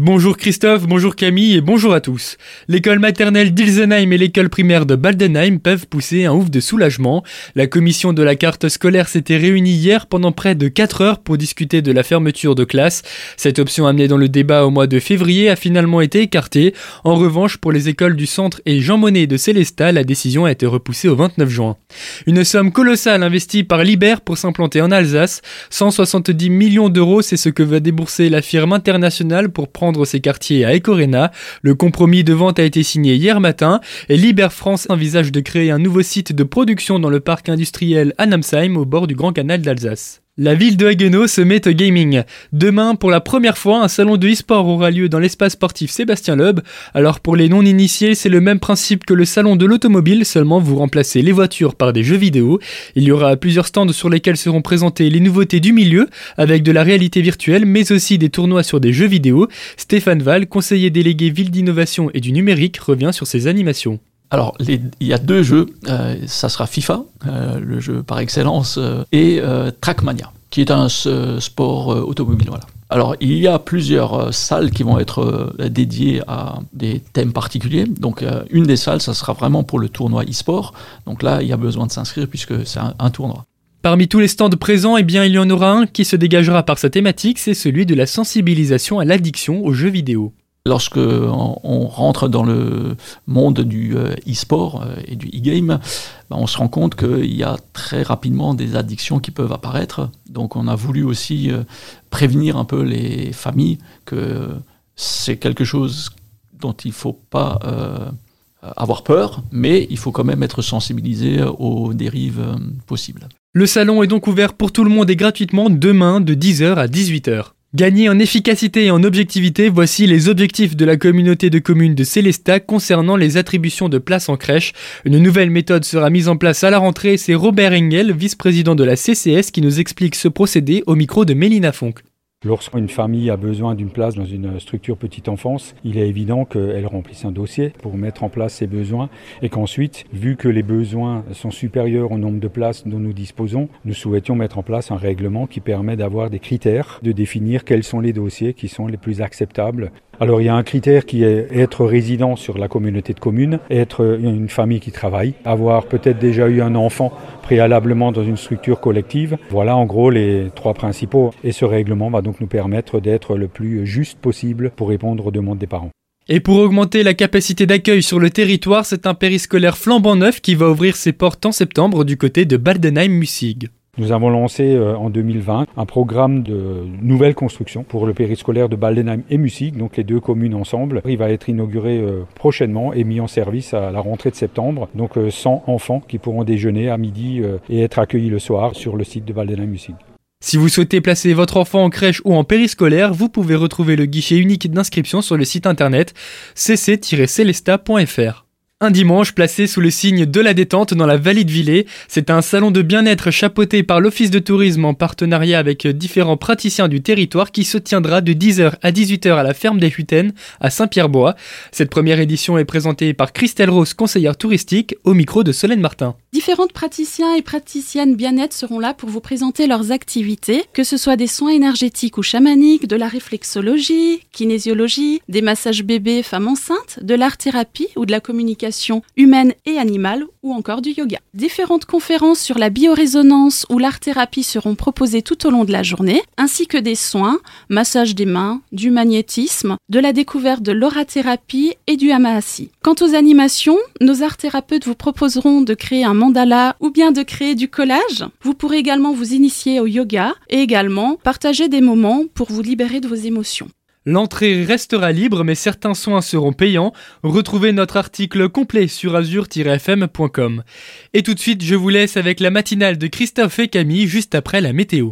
Bonjour Christophe, bonjour Camille et bonjour à tous. L'école maternelle d'Ilsenheim et l'école primaire de Baldenheim peuvent pousser un ouf de soulagement. La commission de la carte scolaire s'était réunie hier pendant près de 4 heures pour discuter de la fermeture de classe. Cette option amenée dans le débat au mois de février a finalement été écartée. En revanche, pour les écoles du centre et Jean Monnet de Célestat, la décision a été repoussée au 29 juin. Une somme colossale investie par Liber pour s'implanter en Alsace. 170 millions d'euros, c'est ce que va débourser la firme internationale pour prendre ses quartiers à Ecorena. Le compromis de vente a été signé hier matin et Liber France envisage de créer un nouveau site de production dans le parc industriel Annamsheim au bord du Grand Canal d'Alsace. La ville de Haguenau se met au gaming. Demain, pour la première fois, un salon de e-sport aura lieu dans l'espace sportif Sébastien Loeb. Alors pour les non-initiés, c'est le même principe que le salon de l'automobile, seulement vous remplacez les voitures par des jeux vidéo. Il y aura plusieurs stands sur lesquels seront présentées les nouveautés du milieu, avec de la réalité virtuelle, mais aussi des tournois sur des jeux vidéo. Stéphane Val, conseiller délégué ville d'innovation et du numérique, revient sur ces animations. Alors, il y a deux jeux. Euh, ça sera FIFA, euh, le jeu par excellence, euh, et Trackmania, qui est un sport automobile. Alors, il y a plusieurs salles qui vont être dédiées à des thèmes particuliers. Donc, une des salles, ça sera vraiment pour le tournoi e-sport. Donc là, il y a besoin de s'inscrire puisque c'est un, tournoi. Parmi tous les stands présents, eh bien, il y en aura un qui se dégagera par sa thématique, c'est celui de la sensibilisation à l'addiction aux jeux vidéo. Lorsque on, rentre dans le monde du euh, e-sport euh, et du e-game, ben, on se rend compte qu'il y a très rapidement des addictions qui peuvent apparaître. Donc on a voulu aussi euh, prévenir un peu les familles que c'est quelque chose dont il ne faut pas avoir peur, mais il faut quand même être sensibilisé aux dérives possibles. Le salon est donc ouvert pour tout le monde et gratuitement demain de 10h à 18h. Gagner en efficacité et en objectivité, voici les objectifs de la communauté de communes de Célestat concernant les attributions de places en crèche. Une nouvelle méthode sera mise en place à la rentrée. C'est Robert Engel, vice-président de la CCS, qui nous explique ce procédé au micro de Mélina Fonck. Lorsqu'une famille a besoin d'une place dans une structure petite enfance, il est évident qu'elle remplisse un dossier pour mettre en place ses besoins et qu'ensuite, vu que les besoins sont supérieurs au nombre de places dont nous disposons, nous souhaitions mettre en place un règlement qui permet d'avoir des critères, de définir quels sont les dossiers qui sont les plus acceptables alors il y a un critère qui est être résident sur la communauté de communes, être une famille qui travaille, avoir peut-être déjà eu un enfant préalablement dans une structure collective. Voilà en gros les trois principaux. Et ce règlement va donc nous permettre d'être le plus juste possible pour répondre aux demandes des parents. Et pour augmenter la capacité d'accueil sur le territoire, c'est un périscolaire flambant neuf qui va ouvrir ses portes en septembre du côté de Baldenheim-Mussig. Nous avons lancé euh, en 2020 un programme de nouvelle construction pour le périscolaire de Baldenheim et Mussig, donc les deux communes ensemble. Il va être inauguré euh, prochainement et mis en service à la rentrée de septembre. Donc 100 euh, enfants qui pourront déjeuner à midi et être accueilles le soir sur le site de Baldenheim-Mussig. Si vous souhaitez placer votre enfant en crèche ou en périscolaire, vous pouvez retrouver le guichet unique d'inscription sur le site internet cc-celesta.fr. Un dimanche placé sous le signe de la détente dans la vallée de Villers. C'est un salon de bien-être chapeauté par l'Office de tourisme en partenariat avec différents praticiens du territoire qui se tiendra de 10h à 18h à la ferme des Huttaines à Saint-Pierre-Bois. Cette première édition est présentée par Christelle Rose, conseillère touristique, au micro de Solène Martin. Différentes praticiens et praticiennes bien-être seront là pour vous présenter leurs activités, que ce soit des soins énergétiques ou chamaniques, de la réflexologie, kinésiologie, des massages bébés, femmes enceintes, de l'art-thérapie ou de la communication humaine et animale ou encore du yoga. Différentes conférences sur la biorésonance ou l'art-thérapie seront proposées tout au long de la journée, ainsi que des soins, massage des mains, du magnétisme, de la découverte de l'orathérapie et du hamahasi. Quant aux animations, nos art-thérapeutes vous proposeront de créer un mandala ou bien de créer du collage. Vous pourrez également vous initier au yoga et également partager des moments pour vous libérer de vos émotions. L'entrée restera libre, mais certains soins seront payants. Retrouvez notre article complet sur azur-fm.com. Et tout de suite, je vous laisse avec la matinale de Christophe et Camille juste après la météo.